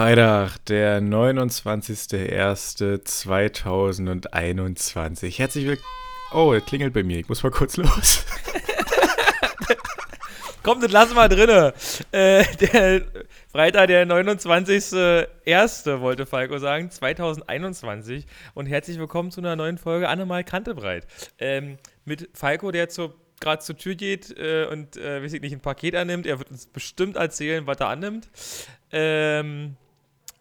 Freitag, der 29.01.2021. Herzlich willkommen. Oh, es klingelt bei mir. Ich muss mal kurz los. Komm, das lassen wir drinne. Äh, der Freitag, der 29.01. wollte Falco sagen, 2021. Und herzlich willkommen zu einer neuen Folge Annemal Kantebreit. Ähm, mit Falco, der gerade zur Tür geht äh, und, äh, weiß ich nicht, ein Paket annimmt. Er wird uns bestimmt erzählen, was er annimmt. Ähm,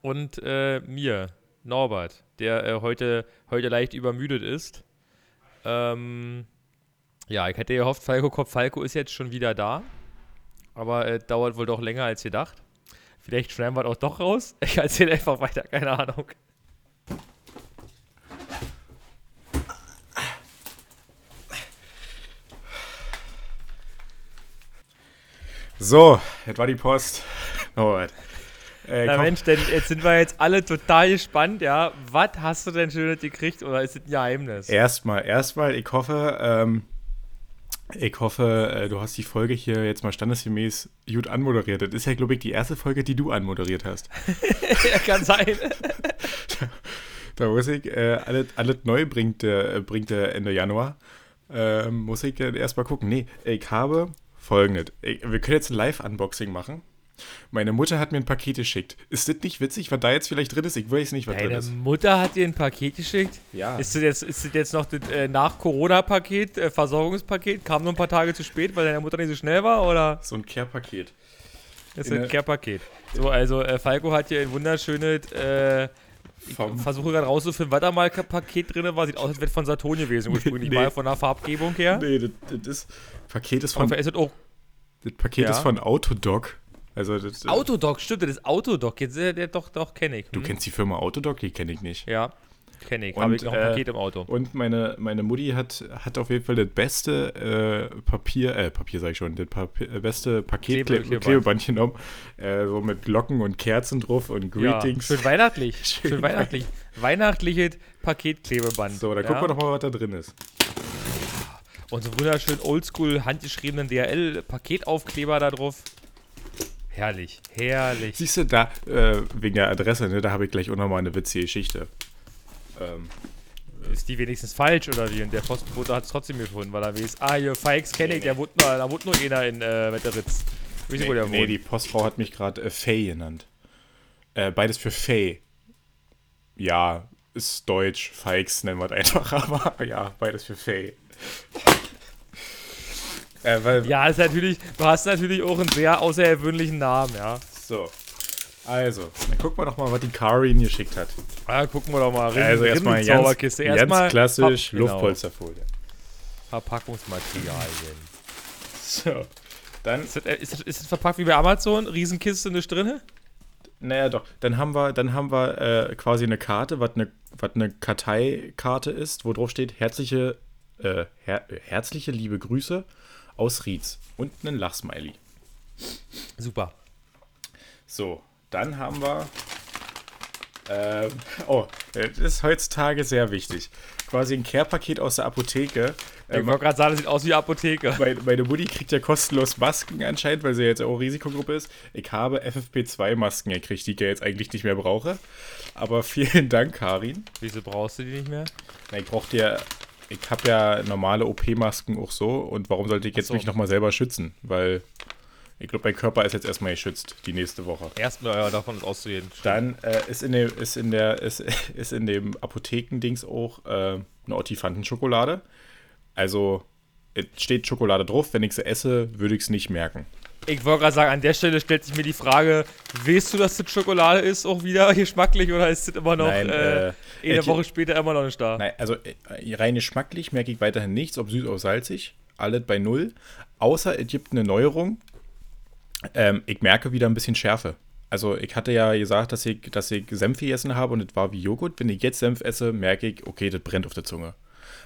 und äh, mir, Norbert, der äh, heute, heute leicht übermüdet ist. Ähm, ja, ich hätte gehofft, Falco Kopf Falco ist jetzt schon wieder da. Aber äh, dauert wohl doch länger als gedacht. Vielleicht schneiden wir auch doch raus. Ich erzähle einfach weiter, keine Ahnung. So, das war die Post. Norbert. Äh, Na Mensch, denn jetzt sind wir jetzt alle total gespannt, ja. Was hast du denn Schönes gekriegt oder ist es ein Geheimnis? Erstmal, erstmal, ich hoffe, ähm, ich hoffe, äh, du hast die Folge hier jetzt mal standesgemäß gut anmoderiert. Das ist ja, glaube ich, die erste Folge, die du anmoderiert hast. ja, kann sein. da, muss ich, äh, alles, alles neu bringt, äh, bringt der Ende Januar. Ähm, muss ich äh, erstmal gucken. Nee, ich habe folgendes. Ich, wir können jetzt ein Live-Unboxing machen. Meine Mutter hat mir ein Paket geschickt. Ist das nicht witzig, was da jetzt vielleicht drin ist? Ich weiß nicht, was Deine drin ist. Deine Mutter hat dir ein Paket geschickt? Ja. Ist das jetzt, ist das jetzt noch das äh, Nach-Corona-Paket, äh, Versorgungspaket? Kam nur ein paar Tage zu spät, weil deine Mutter nicht so schnell war? Oder? So ein Care-Paket. Das ist ein Care-Paket. So, also äh, Falco hat hier ein wunderschönes. Äh, ich versuche gerade rauszufinden, was da mal Paket drin war. Sieht aus, als wäre von Saturn gewesen, ursprünglich nee. mal von der Farbgebung her. Nee, das, das ist. Paket ist von. Ist das, auch, das Paket ja. ist von Autodoc. Also das, äh, Autodoc, stimmt, das ist Autodoc. Jetzt, äh, der, doch, doch, kenne ich. Hm? Du kennst die Firma Autodoc? Die kenne ich nicht. Ja, kenne ich. Habe ich noch ein äh, Paket im Auto. Und meine, meine Mutti hat, hat auf jeden Fall das beste äh, Papier, äh, Papier sag ich schon, das Papier, äh, beste Paket Klebeband, Klebeband genommen. Äh, so mit Glocken und Kerzen drauf und Greetings. Ja, schön weihnachtlich. schön, schön weihnachtlich. Weihnachtliches Paketklebeband. So, da ja. gucken wir doch mal, was da drin ist. Und so wunderschön oldschool handgeschriebenen DHL-Paketaufkleber da drauf. Herrlich, herrlich. Siehst du, da, äh, wegen der Adresse, ne, da habe ich gleich auch nochmal eine witzige Geschichte. Ähm, ist die wenigstens falsch oder wie? Und der Postbote hat es trotzdem gefunden, weil er weiß, ah, hier, Fikes kenne ich, der wohnt nur, da wohnt nur einer in äh, Wetteritz. Nee, wo der nee, die Postfrau hat mich gerade äh, Faye genannt. Äh, beides für Faye. Ja, ist deutsch, Fikes nennen wir es einfach, aber ja, beides für Faye. Äh, ja, ist natürlich, du hast natürlich auch einen sehr außergewöhnlichen Namen, ja. So. Also, dann gucken wir doch mal, was die Karin geschickt hat. Ja, gucken wir doch mal. Rind, also erstmal ganz, ganz klassisch genau. Luftpolsterfolie. Verpackungsmaterialien. So, dann... Ist das, äh, ist, das, ist das verpackt wie bei Amazon? Riesenkiste nicht drin? Naja, doch. Dann haben wir, dann haben wir äh, quasi eine Karte, was eine, was eine Karteikarte ist, wo drauf steht, herzliche, äh, her herzliche liebe Grüße aus Rietz und einen Lachsmiley. Super. So, dann haben wir. Äh, oh, das ist heutzutage sehr wichtig. Quasi ein Care-Paket aus der Apotheke. Ich ähm, wollte gerade sagen, das sieht aus wie Apotheke. Meine, meine Mutti kriegt ja kostenlos Masken anscheinend, weil sie jetzt auch Risikogruppe ist. Ich habe FFP2-Masken gekriegt, die ich ja jetzt eigentlich nicht mehr brauche. Aber vielen Dank, Karin. Wieso brauchst du die nicht mehr? Na, ich brauchte ja ich habe ja normale OP-Masken auch so und warum sollte ich jetzt so. mich nochmal selber schützen? Weil ich glaube, mein Körper ist jetzt erstmal geschützt, die nächste Woche. Erstmal ja, davon ist auszugehen. Dann äh, ist, in dem, ist, in der, ist, ist in dem Apothekendings auch äh, eine Ottifanten-Schokolade. Also es steht Schokolade drauf, wenn ich sie esse, würde ich es nicht merken. Ich wollte gerade sagen, an der Stelle stellt sich mir die Frage, weißt du, dass das Schokolade ist, auch wieder geschmacklich oder ist das immer noch Nein, äh, äh, eine Woche später immer noch nicht da? Nein, also äh, rein geschmacklich merke ich weiterhin nichts, ob süß oder salzig, alles bei null. Außer es gibt eine Neuerung. Ähm, ich merke wieder ein bisschen Schärfe. Also ich hatte ja gesagt, dass ich, dass ich Senf gegessen habe und es war wie Joghurt. Wenn ich jetzt Senf esse, merke ich, okay, das brennt auf der Zunge.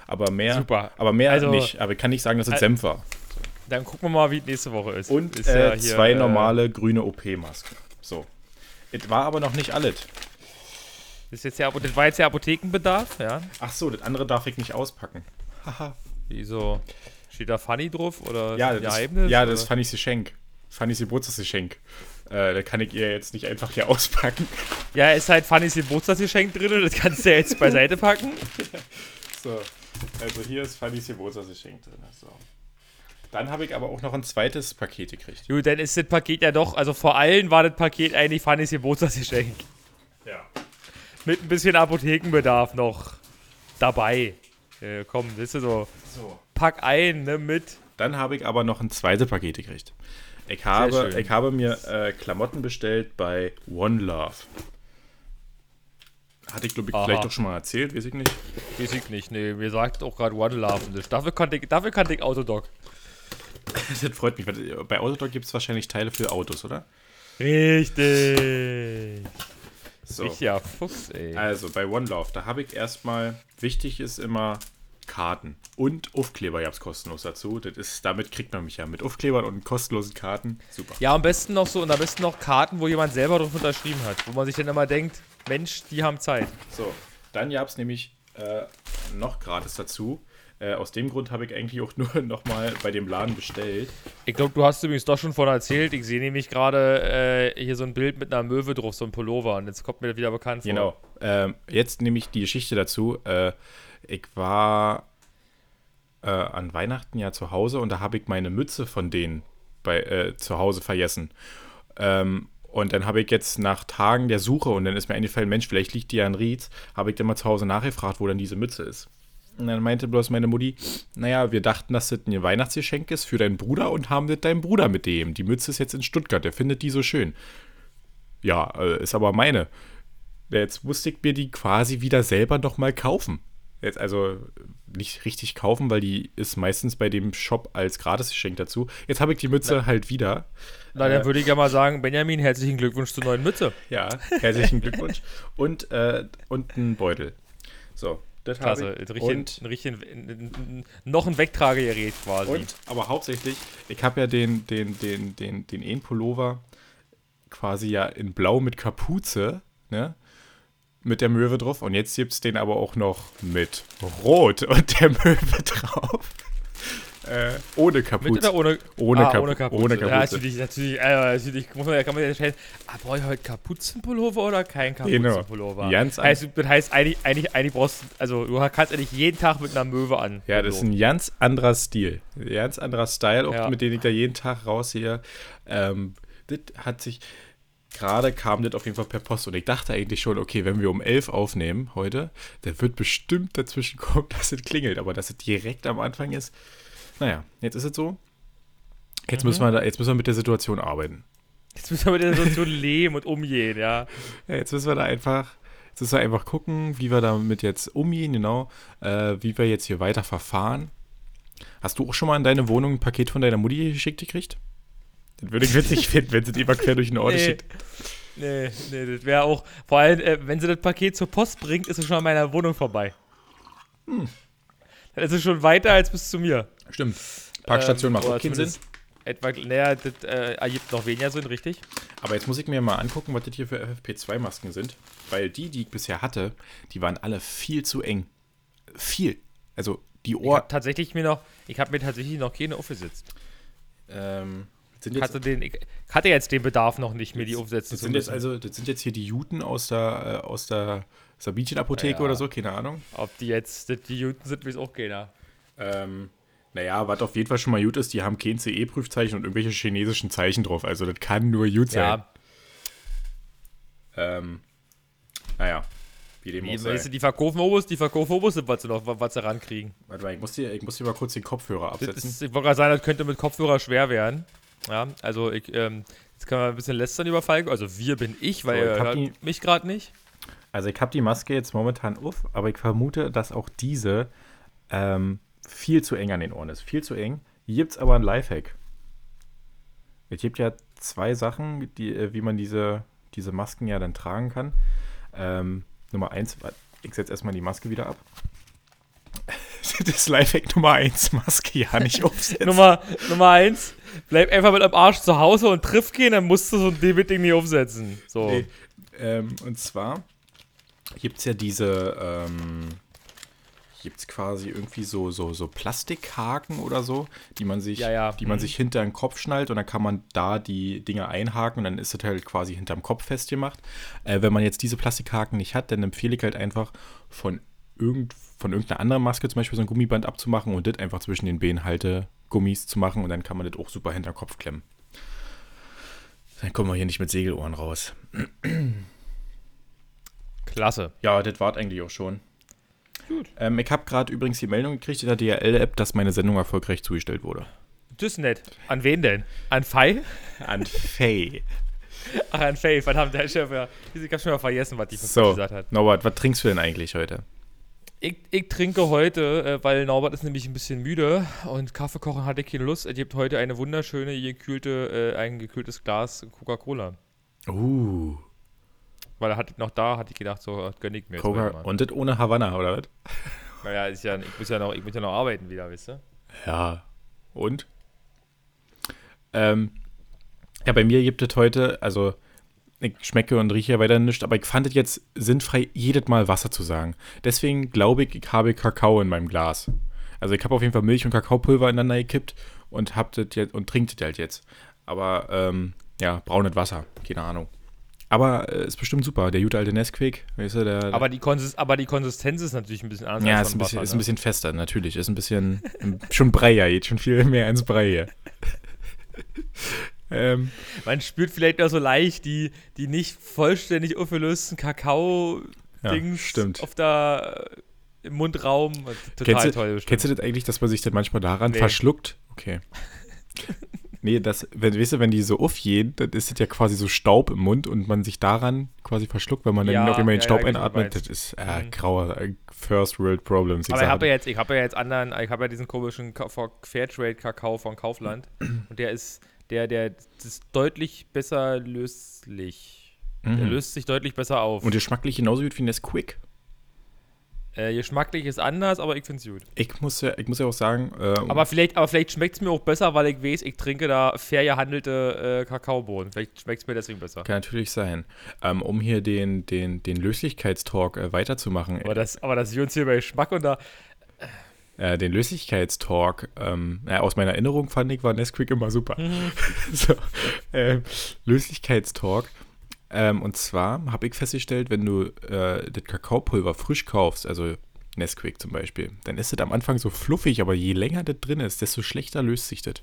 Aber mehr, Super. aber mehr also, nicht. Aber ich kann nicht sagen, dass es Senf war. Dann gucken wir mal, wie es nächste Woche ist. Und ist äh, ja hier, zwei äh, normale grüne OP-Masken. So. Es war aber noch nicht alles. Das, ist jetzt ja, das war jetzt der Apothekenbedarf, ja? Ach so, das andere darf ich nicht auspacken. Haha. Wieso? Steht da Funny drauf? Oder ja, das, ist, ja, das ist Fannys Geschenk. Fannys Geburtstagsgeschenk. Äh, da kann ich ihr jetzt nicht einfach hier auspacken. Ja, ist halt Fannys Geburtstagsgeschenk drin, das kannst du ja jetzt beiseite packen. So, also hier ist Fannys Geburtstagsgeschenk drin. So. Dann habe ich aber auch noch ein zweites Paket gekriegt. Gut, dann ist das Paket ja doch, also vor allem war das Paket eigentlich Fannys Geburtstagsgeschenk. Ja. Mit ein bisschen Apothekenbedarf noch dabei. Äh, komm, das ist so, So. pack ein, ne, mit. Dann habe ich aber noch ein zweites Paket gekriegt. Ich habe, ich habe mir äh, Klamotten bestellt bei One Love. Hatte ich, glaube ich, Aha. vielleicht doch schon mal erzählt, weiß ich nicht. Weiß ich nicht, nee, mir sagt auch gerade One Love nicht. Dafür kannte ich, dafür kannte ich Autodoc. Das freut mich. weil Bei Autodoc gibt es wahrscheinlich Teile für Autos, oder? Richtig. So. Richtiger Fuchs, ey. Also bei One Love, da habe ich erstmal, wichtig ist immer Karten und Aufkleber gab es kostenlos dazu. Das ist, damit kriegt man mich ja mit Aufklebern und kostenlosen Karten. Super. Ja, am besten noch so, und am besten noch Karten, wo jemand selber drauf unterschrieben hat. Wo man sich dann immer denkt, Mensch, die haben Zeit. So, dann gab es nämlich äh, noch gratis dazu. Äh, aus dem Grund habe ich eigentlich auch nur nochmal bei dem Laden bestellt. Ich glaube, du hast übrigens doch schon von erzählt. Ich sehe nämlich gerade äh, hier so ein Bild mit einer Möwe drauf, so ein Pullover. Und jetzt kommt mir das wieder bekannt vor. Genau. Ähm, jetzt nehme ich die Geschichte dazu. Äh, ich war äh, an Weihnachten ja zu Hause und da habe ich meine Mütze von denen bei, äh, zu Hause vergessen. Ähm, und dann habe ich jetzt nach Tagen der Suche und dann ist mir eingefallen, Mensch, vielleicht liegt die ja in Rietz, habe ich dann mal zu Hause nachgefragt, wo dann diese Mütze ist. Und dann meinte bloß meine Mutti, naja, wir dachten, dass das ein Weihnachtsgeschenk ist für deinen Bruder und haben das deinem Bruder mitgegeben. Die Mütze ist jetzt in Stuttgart, der findet die so schön. Ja, äh, ist aber meine. Jetzt musste ich mir die quasi wieder selber nochmal kaufen. Jetzt also nicht richtig kaufen, weil die ist meistens bei dem Shop als Gratisgeschenk dazu. Jetzt habe ich die Mütze halt wieder. Na, dann Äh, würde ich ja mal sagen, Benjamin, herzlichen Glückwunsch zur neuen Mütze. Ja, herzlichen Glückwunsch. Und, äh, und ein Beutel. So, das Klasse. Ein Und, richtig, ein richtig, noch ein Wegtragegerät quasi. und, aber hauptsächlich, ich habe ja den, den, den, den, den En-Pullover quasi ja in Blau mit Kapuze, ne? Mit der Möwe drauf. Und jetzt gibt es den aber auch noch mit Rot und der Möwe drauf. Äh, ohne Kapuze. Mit oder ohne? Ohne, ah, Kapu ohne Kapuze. ohne Ja, Kapuze. natürlich, natürlich, äh, natürlich muss man, kann man ja entscheiden, ah, brauche ich heute Kapuzenpullover oder kein Genau. Kapuzenpullover? Ganz heißt, das heißt, eigentlich, eigentlich, eigentlich brauchst du, also du kannst eigentlich jeden Tag mit einer Möwe an. Ja, das ist ein ganz anderer Stil. Ein ganz anderer Style, auch Ja. mit dem ich da jeden Tag raussehe. Ähm, das hat sich. Gerade kam das auf jeden Fall per Post und ich dachte eigentlich schon, okay, wenn wir um 11 aufnehmen heute, dann wird bestimmt dazwischen kommen, dass es klingelt, aber dass es direkt am Anfang ist. Naja, jetzt ist es so. Jetzt, Mhm. müssen wir da, jetzt müssen wir mit der Situation arbeiten. Jetzt müssen wir mit der Situation leben und umgehen, ja. Ja, jetzt müssen wir da einfach, jetzt müssen wir einfach gucken, wie wir damit jetzt umgehen, genau, äh, wie wir jetzt hier weiter verfahren. Hast du auch schon mal in deine Wohnung ein Paket von deiner Mutti geschickt gekriegt? Das würde ich witzig finden, wenn sie die immer quer durch den Ort Nee. schickt. Nee, nee, das wäre auch, vor allem, äh, wenn sie das Paket zur Post bringt, ist es schon an meiner Wohnung vorbei. Hm. Dann ist es schon weiter als bis zu mir. Stimmt. Parkstation Ähm, macht auch keinen Sinn. Etwa, naja, das äh, ergibt noch weniger Sinn, richtig? Aber jetzt muss ich mir mal angucken, was das hier für FFP2-Masken sind. Weil die, die ich bisher hatte, die waren alle viel zu eng. Viel. Also die Ich Ohr. tatsächlich mir noch, ich habe mir tatsächlich noch keine aufgesetzt. Ähm, sind jetzt, hatte, den, ich hatte jetzt den Bedarf noch nicht, mir die aufsetzen das zu sind jetzt also, das sind jetzt hier die Juten aus der, äh, aus der Sabinchen-Apotheke Ja. oder so, keine Ahnung. Ob die jetzt die Juten sind, weiß auch keiner. Ähm, naja, was auf jeden Fall schon mal gut ist, die haben kein CE-Prüfzeichen und irgendwelche chinesischen Zeichen drauf. Also das kann nur gut sein. Ja, Ähm, naja, wie dem auch sei. die verkaufen Obus, die verkaufen Obus, was sie noch, was sie rankriegen. Warte mal, ich muss, dir, ich muss dir mal kurz den Kopfhörer Das absetzen. ist, ich wollte gerade sagen, das könnte mit Kopfhörer schwer werden. Ja, also ich, ähm, jetzt können wir ein bisschen lästern über Falco. Also wir bin ich, weil So, ich er hört die- mich gerade nicht. Also ich habe die Maske jetzt momentan auf, aber ich vermute, dass auch diese ähm, viel zu eng an den Ohren ist. Viel zu eng. Hier gibt es aber einen Lifehack. Es gibt ja zwei Sachen, die, äh, wie man diese, diese Masken ja dann tragen kann. Ähm, Nummer eins, ich setze erstmal die Maske wieder ab. Das ist Lifehack Nummer eins, Maske ja nicht aufsetzen. Nummer, Nummer eins, bleib einfach mit dem Arsch zu Hause und triff gehen, dann musst du so ein Ding nicht aufsetzen. So. Nee, ähm, und zwar gibt es ja diese, ähm, gibt es quasi irgendwie so, so, so Plastikhaken oder so, die man sich, Ja, ja. die man Mhm. sich hinter den Kopf schnallt und dann kann man da die Dinge einhaken und dann ist es halt quasi hinterm Kopf festgemacht. Äh, wenn man jetzt diese Plastikhaken nicht hat, dann empfehle ich halt einfach von, irgend, von irgendeiner anderen Maske zum Beispiel so ein Gummiband abzumachen und das einfach zwischen den Behenhaltegummis zu machen und dann kann man das auch super hinterm Kopf klemmen. Dann kommen wir hier nicht mit Segelohren raus. Klasse. Ja, das war eigentlich auch schon. Gut. Ähm, ich habe gerade übrigens die Meldung gekriegt in der DRL-App, dass meine Sendung erfolgreich zugestellt wurde. Das ist nett. An wen denn? An Fei? An Faye. Ach, an Faye. Verdammt, der Chef, ja. Ich hab schon mal vergessen, was die So, gesagt hat. Norbert, was trinkst du denn eigentlich heute? Ich, ich trinke heute, äh, weil Norbert ist nämlich ein bisschen müde und Kaffee kochen hatte ich keine Lust. Er gibt heute eine wunderschöne, gekühlte, äh, ein gekühltes Glas Coca-Cola. Uh, Weil er hat noch da, hatte ich gedacht, so, das gönn ich mir Coca und das ohne Havanna, oder was? Naja, ist ja, ich, muss ja noch, ich muss ja noch arbeiten wieder, weißt du? Ja. Und? Ähm, ja, bei mir gibt es heute, also ich schmecke und rieche ja weiter nichts, aber ich fand es jetzt sinnfrei, jedes Mal Wasser zu sagen. Deswegen glaube ich, ich habe Kakao in meinem Glas. Also ich habe auf jeden Fall Milch und Kakaopulver ineinander gekippt und hab das jetzt und trinkt das halt jetzt. Aber ähm, ja, braunes Wasser, keine Ahnung. Aber äh, ist bestimmt super. Der gute alte Nesquik, weißt du, der. Aber die, Konsis aber die Konsistenz ist natürlich ein bisschen anders ja, als ist ein, bisschen, Wasser, ist ein ne? bisschen fester, natürlich. Ist ein bisschen schon Breier, geht schon viel mehr ins Breie. ähm, Man spürt vielleicht auch so leicht die, die nicht vollständig aufgelösten Kakao-Dings Ja, stimmt. auf der äh, im Mundraum. Total Kennst du, toll. bestimmt. Kennst du das eigentlich, dass man sich dann manchmal daran Nee. verschluckt? Okay. nee, das, wenn, weißt du, wenn die so aufgehen, dann ist das ja quasi so Staub im Mund und man sich daran quasi verschluckt, wenn man dann Ja, noch immer den ja, Staub ja, weiß, einatmet. Das ist äh, Mhm. grauer äh, First World Problems. Aber ich habe ja jetzt, ich habe ja jetzt anderen, ich habe ja diesen komischen Ka- Fa- Fairtrade-Kakao von Kaufland und der ist, der, der das ist deutlich besser löslich. Der Mhm. löst sich deutlich besser auf. Und geschmacklich genauso gut wie Nesquik. Äh, geschmacklich ist anders, aber ich finde es gut. Ich muss ja, ich muss ja auch sagen, äh, Aber vielleicht, aber vielleicht schmeckt es mir auch besser, weil ich weiß, ich trinke da fair gehandelte äh, Kakaobohnen. Vielleicht schmeckt es mir deswegen besser. kann natürlich sein. Ähm, um hier den, den, den Löslichkeitstalk äh, weiterzumachen, Aber das, aber das wir uns hier bei Geschmack und da. äh, den Löslichkeitstalk, ähm, aus meiner Erinnerung fand ich, war Nesquik immer super. so, ähm, Löslichkeitstalk. Ähm, und zwar habe ich festgestellt, wenn du äh, das Kakaopulver frisch kaufst, also Nesquik zum Beispiel, dann ist das am Anfang so fluffig, aber je länger das drin ist, desto schlechter löst sich das.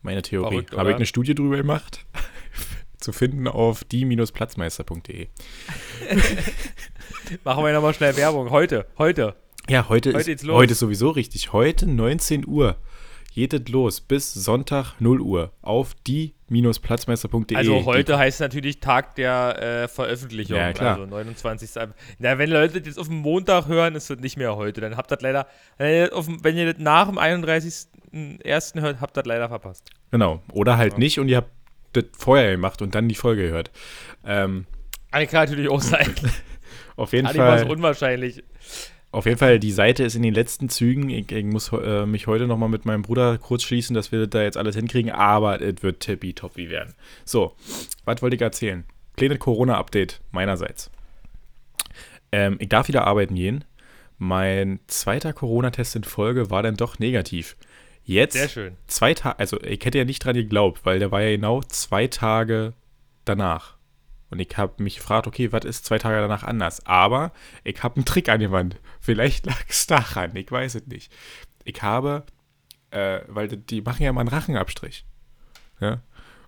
Meine Theorie. Habe ich eine Studie drüber gemacht. Zu finden auf die-platzmeister.de. Machen wir nochmal schnell Werbung. Heute, heute. Ja, heute, Heute ist, heute ist sowieso richtig. Heute 19 Uhr geht es los bis Sonntag 0 Uhr auf die-platzmeister.de. Also heute heißt natürlich Tag der äh, Veröffentlichung. Ja, klar. Also 29. Ab- Na, wenn Leute das jetzt auf dem Montag hören, ist das nicht mehr heute. Dann habt ihr das leider, wenn ihr das, nach dem 31.01. hört, habt ihr das leider verpasst. Genau. Oder halt Ja. nicht und ihr habt das vorher gemacht und dann die Folge gehört. Ähm, kann natürlich auch sein. auf jeden Eigentlich war es Fall. unwahrscheinlich. Auf jeden Fall, die Seite ist in den letzten Zügen. Ich, ich muss äh, mich heute nochmal mit meinem Bruder kurz schließen, dass wir da jetzt alles hinkriegen, aber es wird tippitoppi werden. So, was wollte ich erzählen? Kleines Corona-Update meinerseits. Ähm, ich darf wieder arbeiten gehen. Mein zweiter Corona-Test in Folge war dann doch negativ. Jetzt, Sehr schön. zwei Tage, also ich hätte ja nicht dran geglaubt, weil der war ja genau zwei Tage danach. Und ich habe mich gefragt, okay, was ist zwei Tage danach anders? Aber ich habe einen Trick angewandt. Vielleicht lag es daran, ich weiß es nicht. Ich habe, äh, weil die, machen ja mal einen Rachenabstrich. Ja?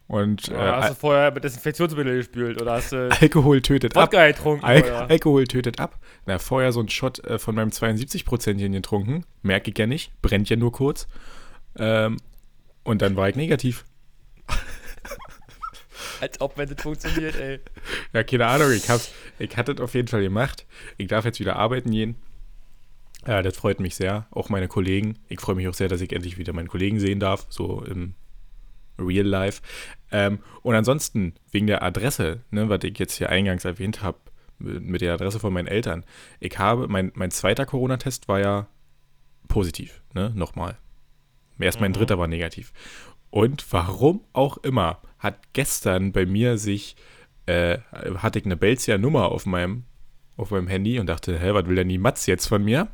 Und äh, Oder hast du vorher mit Desinfektionsmittel gespült oder hast du Alkohol tötet ab. Wodka getrunken? Al oder? Alkohol tötet ab. Na, vorher so einen Shot äh, von meinem 72%chen getrunken. Merke ich ja nicht. Brennt ja nur kurz. Ähm, und dann war ich negativ. Als ob, wenn das funktioniert, ey. Ja, keine Ahnung. Ich, hab's, ich hatte es auf jeden Fall gemacht. Ich darf jetzt wieder arbeiten gehen. Ja, das freut mich sehr. Auch meine Kollegen. Ich freue mich auch sehr, dass ich endlich wieder meine Kollegen sehen darf. So im Real Life. Ähm, und ansonsten, wegen der Adresse, ne, was ich jetzt hier eingangs erwähnt habe, mit mit der Adresse von meinen Eltern. Ich habe, mein, mein zweiter Corona-Test war ja positiv, ne, nochmal. Erst mein Mhm. dritter war negativ. Und warum auch immer hat gestern bei mir sich, äh, hatte ich eine Belzia Nummer auf meinem, auf meinem Handy und dachte, hä, was will denn die Matz jetzt von mir?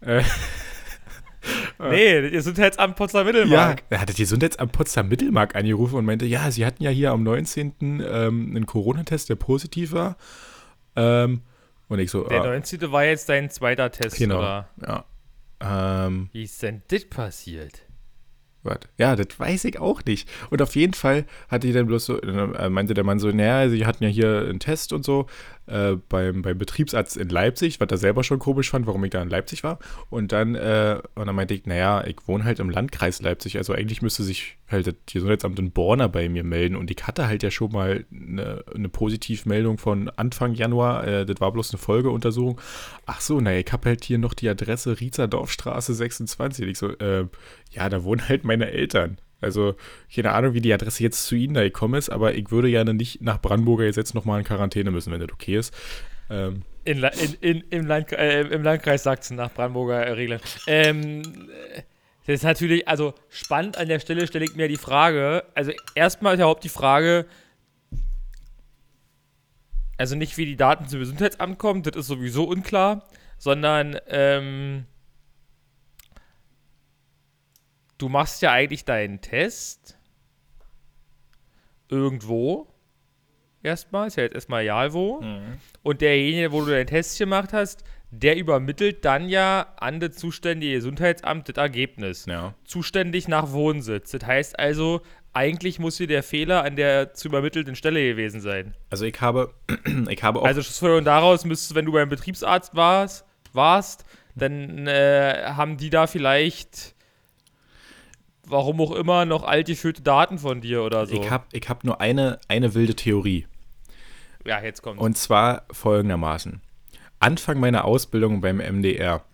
Äh, nee, das Gesundheitsamt Potsdam Mittelmark. Ja, er hatte die Gesundheitsamt Potsdam Mittelmark angerufen und meinte, ja, sie hatten ja hier am 19. Ähm, einen Corona-Test, der positiv war. Ähm, und ich so, Der ah, 19. war jetzt dein zweiter Test, genau. oder? Ja. Ähm, Wie ist denn das passiert? Warte. Ja, das weiß ich auch nicht. Und auf jeden Fall hatte ich dann bloß so, äh, meinte der Mann so, naja, sie hatten ja hier einen Test und so äh, beim, beim Betriebsarzt in Leipzig, was er selber schon komisch fand, warum ich da in Leipzig war. Und dann, äh, und dann meinte ich, naja, ich wohne halt im Landkreis Leipzig, also eigentlich müsste sich halt das Gesundheitsamt in Borna bei mir melden. Und ich hatte halt ja schon mal eine, eine Positivmeldung von Anfang Januar, äh, das war bloß eine Folgeuntersuchung. Ach so, naja, ich habe halt hier noch die Adresse Riezerdorfstraße 26. Und ich so, äh, ja, da wohnen halt meine Eltern. Also, keine Ahnung, wie die Adresse jetzt zu Ihnen da gekommen ist, aber ich würde gerne nicht nach Brandenburger jetzt, nochmal in Quarantäne müssen, wenn das okay ist. Ähm, In, in, in, im, Land, äh, Im Landkreis Sachsen nach Brandenburger äh, Regeln. Ähm, äh, das ist natürlich, also spannend an der Stelle stelle ich mir die Frage, also erstmal überhaupt die Frage, also nicht wie die Daten zum Gesundheitsamt kommen, das ist sowieso unklar, sondern ähm, du machst ja eigentlich deinen Test irgendwo erstmal, ist ja jetzt erstmal egal wo. Und derjenige, wo du deinen Test gemacht hast, der übermittelt dann ja an das zuständige Gesundheitsamt das Ergebnis. ja. Zuständig nach Wohnsitz. Das heißt also, eigentlich muss hier der Fehler an der zu übermittelten Stelle gewesen sein. Also ich habe, ich habe auch, Also Schlussfolgerung daraus müsstest, wenn du beim Betriebsarzt warst, warst dann äh, haben die da vielleicht, warum auch immer, noch altgeführte Daten von dir oder so. ich habe ich hab nur eine, eine wilde Theorie. ja, jetzt kommt. Und zwar folgendermaßen. Anfang meiner Ausbildung beim MDR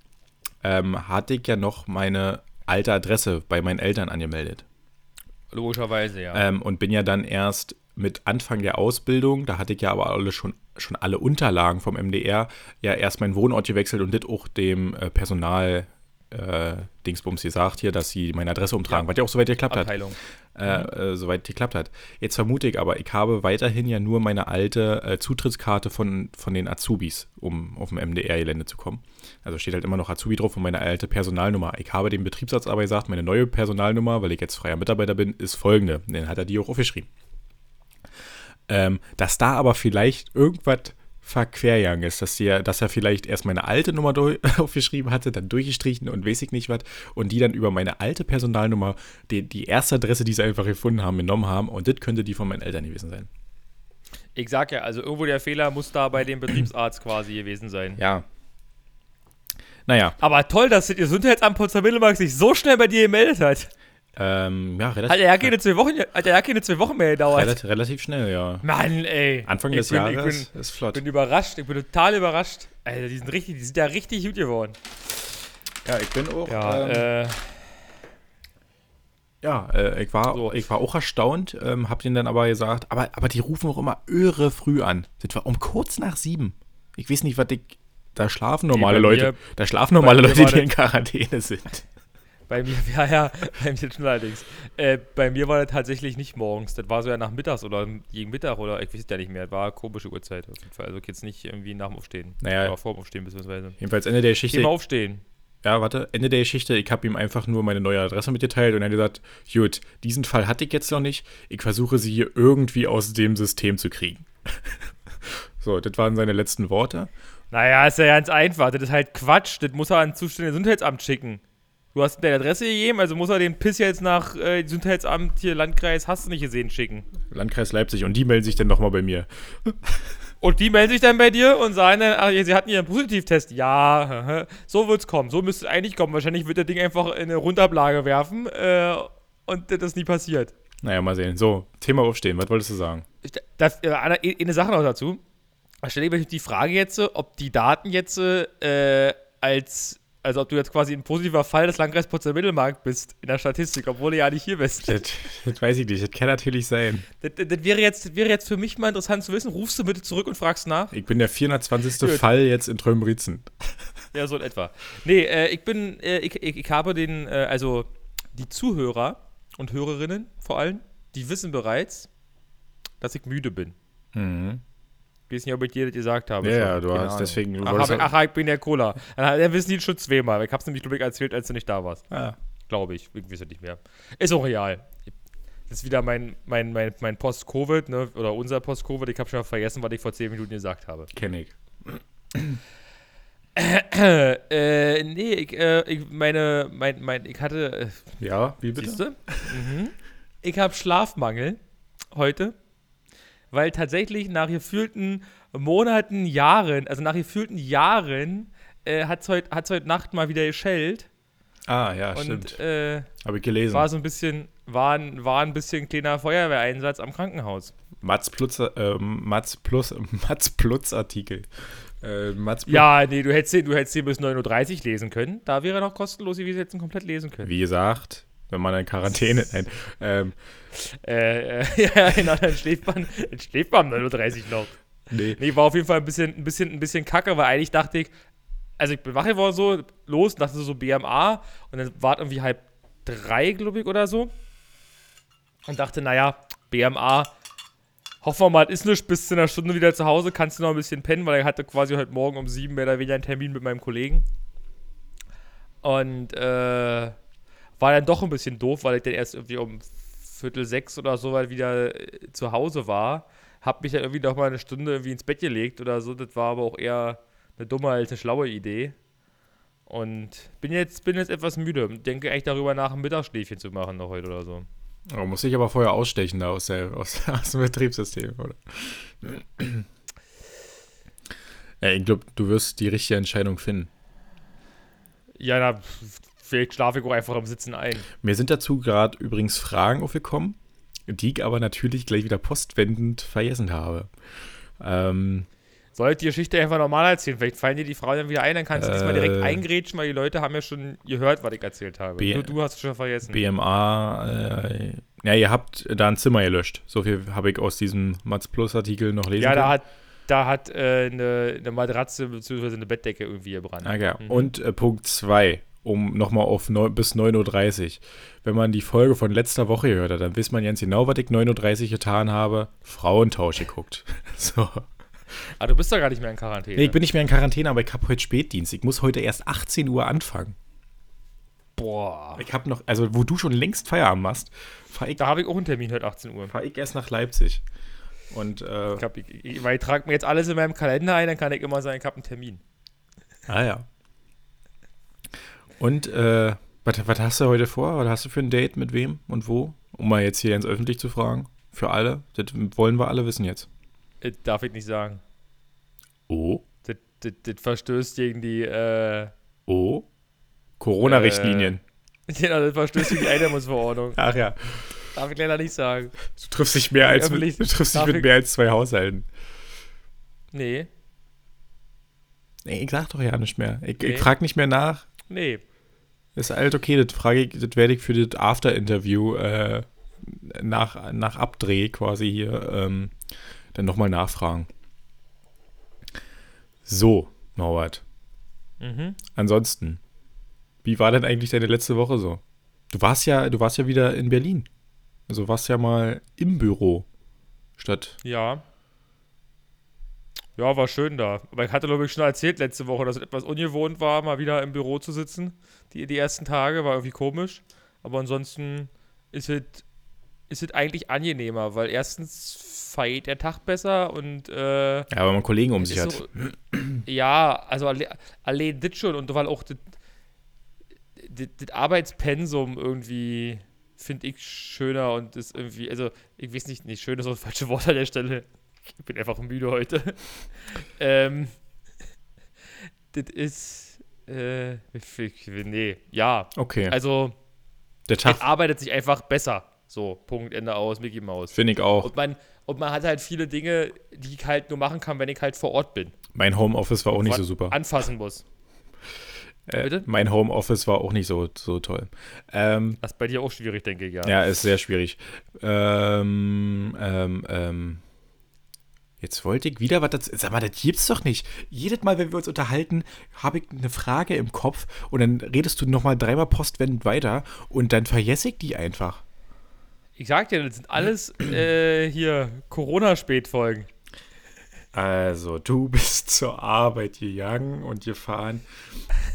ähm, hatte ich ja noch meine alte Adresse bei meinen Eltern angemeldet. Logischerweise, ja. Ähm, und bin ja dann erst mit Anfang der Ausbildung, da hatte ich ja aber alle schon, schon alle Unterlagen vom MDR, ja erst meinen Wohnort gewechselt und das auch dem äh, Personal äh, Dingsbums gesagt hier, dass sie meine Adresse umtragen, Ja. was ja auch soweit geklappt hat. Abteilung. Äh, äh, soweit geklappt hat. Jetzt vermute ich aber, ich habe weiterhin ja nur meine alte äh, Zutrittskarte von, von den Azubis, um auf dem MDR-Gelände zu kommen. Also steht halt immer noch Azubi drauf und meine alte Personalnummer. Ich habe dem Betriebsarzt aber gesagt, meine neue Personalnummer, weil ich jetzt freier Mitarbeiter bin, ist folgende. Den hat er die auch aufgeschrieben. Ähm, dass da aber vielleicht irgendwas verquergegangen ist, dass, die, dass er vielleicht erst meine alte Nummer durch- aufgeschrieben hatte, dann durchgestrichen und weiß ich nicht was und die dann über meine alte Personalnummer die, die erste Adresse, die sie einfach gefunden haben, genommen haben und das könnte die von meinen Eltern gewesen sein. Ich sag ja, also irgendwo der Fehler muss da bei dem Betriebsarzt quasi gewesen sein. Ja. Naja, Aber toll, dass das Gesundheitsamt Potsdam Mittelmark sich so schnell bei dir gemeldet hat. Ähm, ja, relativ, Hat er ja keine zwei Wochen, hat er ja keine zwei Wochen mehr gedauert. relativ, relativ schnell, ja. Mann, ey. Anfang ich des bin, Jahres Ich bin, ist flott. bin überrascht, ich bin total überrascht. Alter, die sind richtig, die sind ja richtig gut geworden. ja, ich bin auch. Ja, ähm, äh, Ja, äh, ich, war, So. ich war auch erstaunt, ähm, hab denen dann aber gesagt, aber, aber die rufen auch immer irre früh an. Das war um kurz nach sieben. Ich weiß nicht, was ich. Da schlafen normale Leute. mir- Da schlafen normale Leute, die in Quarantäne sind. Bei mir, ja, ja, bei mir schon allerdings. Äh, bei mir war das tatsächlich nicht morgens. Das war so ja nachmittags oder gegen Mittag oder ich weiß es ja nicht mehr. Das war eine komische Uhrzeit auf jeden Fall. Also jetzt nicht irgendwie nach dem Aufstehen. Naja. Oder vor dem Aufstehen beziehungsweise. Jedenfalls Ende der Geschichte. Thema Aufstehen. Ja, warte, Ende der Geschichte, ich habe ihm einfach nur meine neue Adresse mitgeteilt und er hat gesagt, gut, diesen Fall hatte ich jetzt noch nicht, ich versuche sie hier irgendwie aus dem System zu kriegen. so, das waren seine letzten Worte. Naja, ist ja ganz einfach. Das ist halt Quatsch. Das muss er ans zuständige Gesundheitsamt schicken. Du hast deine Adresse gegeben, also muss er den Piss jetzt nach äh, Gesundheitsamt hier, Landkreis, hast du nicht gesehen, schicken. Landkreis Leipzig und die melden sich dann nochmal bei mir. Und die melden sich dann bei dir und sagen dann, ach, sie hatten ihren Positivtest. Ja, so wird's kommen. So müsste es eigentlich kommen. Wahrscheinlich wird der Ding einfach in eine Rundablage werfen äh, und das ist nie passiert. Naja, mal sehen. So, Thema aufstehen, was wolltest du sagen? Das, äh, eine, eine Sache noch dazu. Da stelle ich mir die Frage jetzt, ob die Daten jetzt äh, als, also ob du jetzt quasi ein positiver Fall des Landkreis Potsdam-Mittelmark bist in der Statistik, obwohl du ja nicht hier bist. Das, das weiß ich nicht, das kann natürlich sein. Das, das, das, wäre jetzt, das wäre jetzt für mich mal interessant zu wissen. Rufst du bitte zurück und fragst nach? Ich bin der 420. Gut. Fall jetzt in Trömbrizen. Ja, so in etwa. Nee, äh, ich bin, äh, ich, ich, ich habe den, äh, also die Zuhörer und Hörerinnen vor allem, die wissen bereits, dass ich müde bin. Mhm. Ich weiß nicht, ob ich dir das gesagt habe. Ja, ja, du Keine hast Ahnung. deswegen. Du Ach, hab, ach, ich bin der Cola. Dann wissen die schon zweimal. Ich hab's nämlich, glaube ich, erzählt, als du nicht da warst. ah, Glaube ich. Ich weiß es nicht mehr. Ist auch real. Das ist wieder mein, mein, mein, mein Post-Covid, ne? Oder unser Post-Covid. Ich habe schon mal vergessen, was ich vor 10 Minuten gesagt habe. kenn ich. äh, nee, ich, äh, ich meine, mein, mein, ich hatte, äh, Ja, wie bitte? Mhm. Ich habe Schlafmangel heute, weil tatsächlich nach gefühlten Monaten, Jahren, also nach gefühlten Jahren, äh, hat es heute, hat's heute Nacht mal wieder geschellt. Ah, ja, und stimmt. äh, Habe ich gelesen. war so ein bisschen, war, ein- war ein bisschen kleiner Feuerwehreinsatz am Krankenhaus. Mats Plus, äh, Mats Plus, Mats Plus Artikel. Äh, Mats Plus, Ja, nee, du hättest den, du hättest den bis 9.30 Uhr lesen können. Da wäre er noch kostenlos gewesen, hättest ihn komplett lesen können. Wie gesagt, wenn man in Quarantäne, nein, ähm, Äh, äh, ja, genau, dann schläft man, dann schläft man um 9.30 Uhr noch. nee, Nee, war auf jeden Fall ein bisschen, ein bisschen, ein bisschen kacke, weil eigentlich dachte ich, also ich bin wach geworden so, los, dachte so BMA und dann war es irgendwie halb drei, glaube ich, oder so. Und dachte, naja, BMA, hoffen wir mal, ist nichts, bis zu einer Stunde wieder zu Hause, kannst du noch ein bisschen pennen, weil er hatte quasi heute Morgen um sieben mehr oder weniger einen Termin mit meinem Kollegen. Und äh, war dann doch ein bisschen doof, weil ich dann erst irgendwie um Viertel sechs oder so weit wieder äh, zu Hause war. Hab mich dann irgendwie noch mal eine Stunde irgendwie ins Bett gelegt oder so. Das war aber auch eher eine dumme als eine schlaue Idee. Und bin jetzt, bin jetzt etwas müde. Denke eigentlich darüber nach, ein Mittagsschläfchen zu machen noch heute oder so. Oh, muss ich aber vorher ausstechen da aus, der, aus, aus dem Betriebssystem, oder? ja, ich glaube, du wirst die richtige Entscheidung finden. Ja, na, vielleicht schlafe ich auch einfach am Sitzen ein. Mir sind dazu gerade übrigens Fragen aufgekommen, die ich aber natürlich gleich wieder postwendend vergessen habe. Ähm, Soll ich die Geschichte einfach normal erzählen? Vielleicht fallen dir die Frauen dann wieder ein, dann kannst du diesmal direkt Äh. eingrätschen, weil die Leute haben ja schon gehört, was ich erzählt habe. B- Nur du hast es schon vergessen. BMA, äh, ja, ihr habt da ein Zimmer gelöscht. So viel habe ich aus diesem Mats Plus Artikel noch lesen ja, da können. hat, da hat äh, eine, eine Matratze bzw. eine Bettdecke irgendwie gebrannt. Ah, ja. Mhm. Und äh, Punkt 2, um nochmal auf neun, bis 9.30 Uhr. Wenn man die Folge von letzter Woche gehört hat, dann weiß man ganz genau, was ich 9.30 Uhr getan habe. Frauentausch geguckt. so. Ah, du bist doch gar nicht mehr in Quarantäne. Nee, ich bin nicht mehr in Quarantäne, aber ich habe heute Spätdienst. Ich muss heute erst 18 Uhr anfangen. Boah. Ich habe noch, also wo du schon längst Feierabend machst, fahre ich, Da habe ich auch einen Termin heute 18 Uhr. fahr ich erst nach Leipzig. Und, äh, Ich, hab, ich, ich, weil ich trage mir jetzt alles in meinem Kalender ein, dann kann ich immer sagen, ich habe einen Termin. ah ja. Und, äh, was, was hast du heute vor? Was hast du für ein Date mit wem und wo? Um mal jetzt hier ins Öffentlich zu fragen. Für alle. Das wollen wir alle wissen jetzt. Das darf ich nicht sagen. Oh. Das, das, das verstößt gegen die, äh, Oh. Corona-Richtlinien. genau, das verstößt gegen die Einnahmen Ach ja. Darf ich leider nicht sagen. Du triffst dich mehr als mit, du triffst dich mit mehr als zwei Haushalten. Nee, Nee, ich sag doch ja nicht mehr. Ich, Nee. ich frag nicht mehr nach. nee. Ist halt okay, das frage ich, das werde ich für das After-Interview äh, nach, nach Abdreh quasi hier ähm, dann nochmal nachfragen. So, Norbert. Mhm. Ansonsten, wie war denn eigentlich deine letzte Woche so? Du warst ja, du warst ja wieder in Berlin. Also warst ja mal im Büro statt. Ja. Ja, war schön da. Aber ich hatte, glaube ich, schon erzählt letzte Woche, dass es etwas ungewohnt war, mal wieder im Büro zu sitzen. Die, die ersten Tage war irgendwie komisch. Aber ansonsten ist es, ist es eigentlich angenehmer, weil erstens feiert der Tag besser und äh, Ja, weil man Kollegen um sich hat. so, ja, also alle, allein das schon und weil auch das, das, das Arbeitspensum irgendwie finde ich schöner und ist irgendwie, also ich weiß nicht, nicht schön ist das falsche Wort an der Stelle. Ich bin einfach müde heute. ähm, das ist, äh, nee, ja, Okay. also der Tag arbeitet sich einfach besser. So, Punkt, Ende aus, Mickey Mouse. finde ich auch. Und man, und man hat halt viele Dinge, die ich halt nur machen kann, wenn ich halt vor Ort bin. Mein Homeoffice war auch nicht so super. Anfassen muss. Äh, bitte? mein Homeoffice war auch nicht so, so toll. Ähm, Das ist bei dir auch schwierig, denke ich, ja. ja, ist sehr schwierig. Ähm, ähm, ähm. Jetzt wollte ich wieder was dazu. Sag mal, das gibt's doch nicht. Jedes Mal, wenn wir uns unterhalten, habe ich eine Frage im Kopf und dann redest du nochmal dreimal postwendend weiter und dann vergesse ich die einfach. Ich sag dir, das sind alles äh, hier Corona-Spätfolgen. Also, du bist zur Arbeit gegangen und gefahren.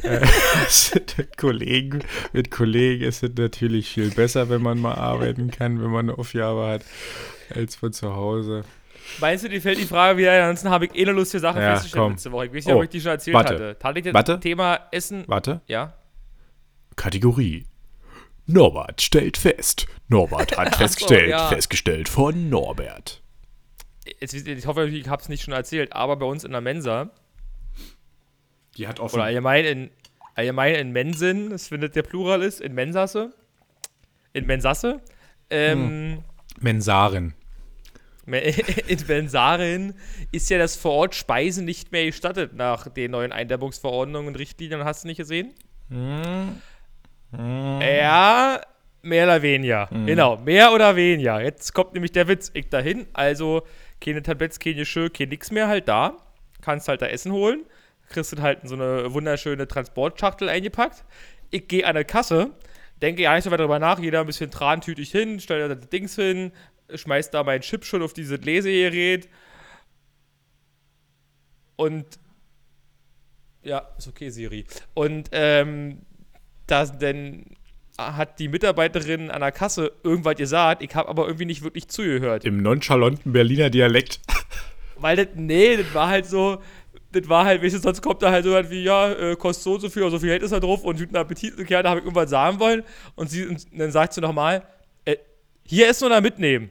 äh, mit Kollegen, mit Kollegen ist es natürlich viel besser, wenn man mal arbeiten kann, wenn man eine Aufgabe hat, als von zu Hause. Meinst du, dir fällt die Frage wieder? Ansonsten habe ich eh eine lustige Sache Ja, festgestellt komm. letzte Woche. Ich weiß nicht, Oh, ob ich die schon erzählt warte. hatte. Hatte ich das Warte. Thema Essen? Warte. Ja. Kategorie. Norbert stellt fest. Norbert hat festgestellt. ja. Festgestellt von Norbert. Jetzt, ich hoffe, ich habe es nicht schon erzählt, aber bei uns in der Mensa Die hat oder offen. allgemein in, allgemein in Mensen, das findet der Plural ist, in Mensasse, in Mensasse, ähm, Mensaren. Me- in Mensaren ist ja das vor Ort Speisen nicht mehr gestattet nach den neuen Eindämmungsverordnungen und Richtlinien, hast du nicht gesehen? Ja, mehr oder weniger. Genau, mehr oder weniger. Jetzt kommt nämlich der Witz. Ich dahin, also keine Tabletts, keine Geschirr, kein nix mehr halt da. Kannst halt da Essen holen. Kriegst du halt in so eine wunderschöne Transportschachtel eingepackt. Ich gehe an der Kasse, denke ja nicht so weit darüber nach, jeder ein bisschen trantütig hin, stell da das Dings hin, schmeißt da meinen Chip schon auf dieses Lesegerät. Und ja, ist okay, Siri. Und ähm, das denn hat die Mitarbeiterin an der Kasse irgendwas gesagt, ich habe aber irgendwie nicht wirklich zugehört. Im nonchalanten Berliner Dialekt. Weil das, nee, das war halt so, das war halt, weißt du, sonst kommt da halt so was wie, ja, äh, kostet so und so viel oder so viel Geld ist da drauf und guten Appetit, und ja, da habe ich irgendwas sagen wollen und sie, und dann sagt sie nochmal, äh, hier essen oder mitnehmen?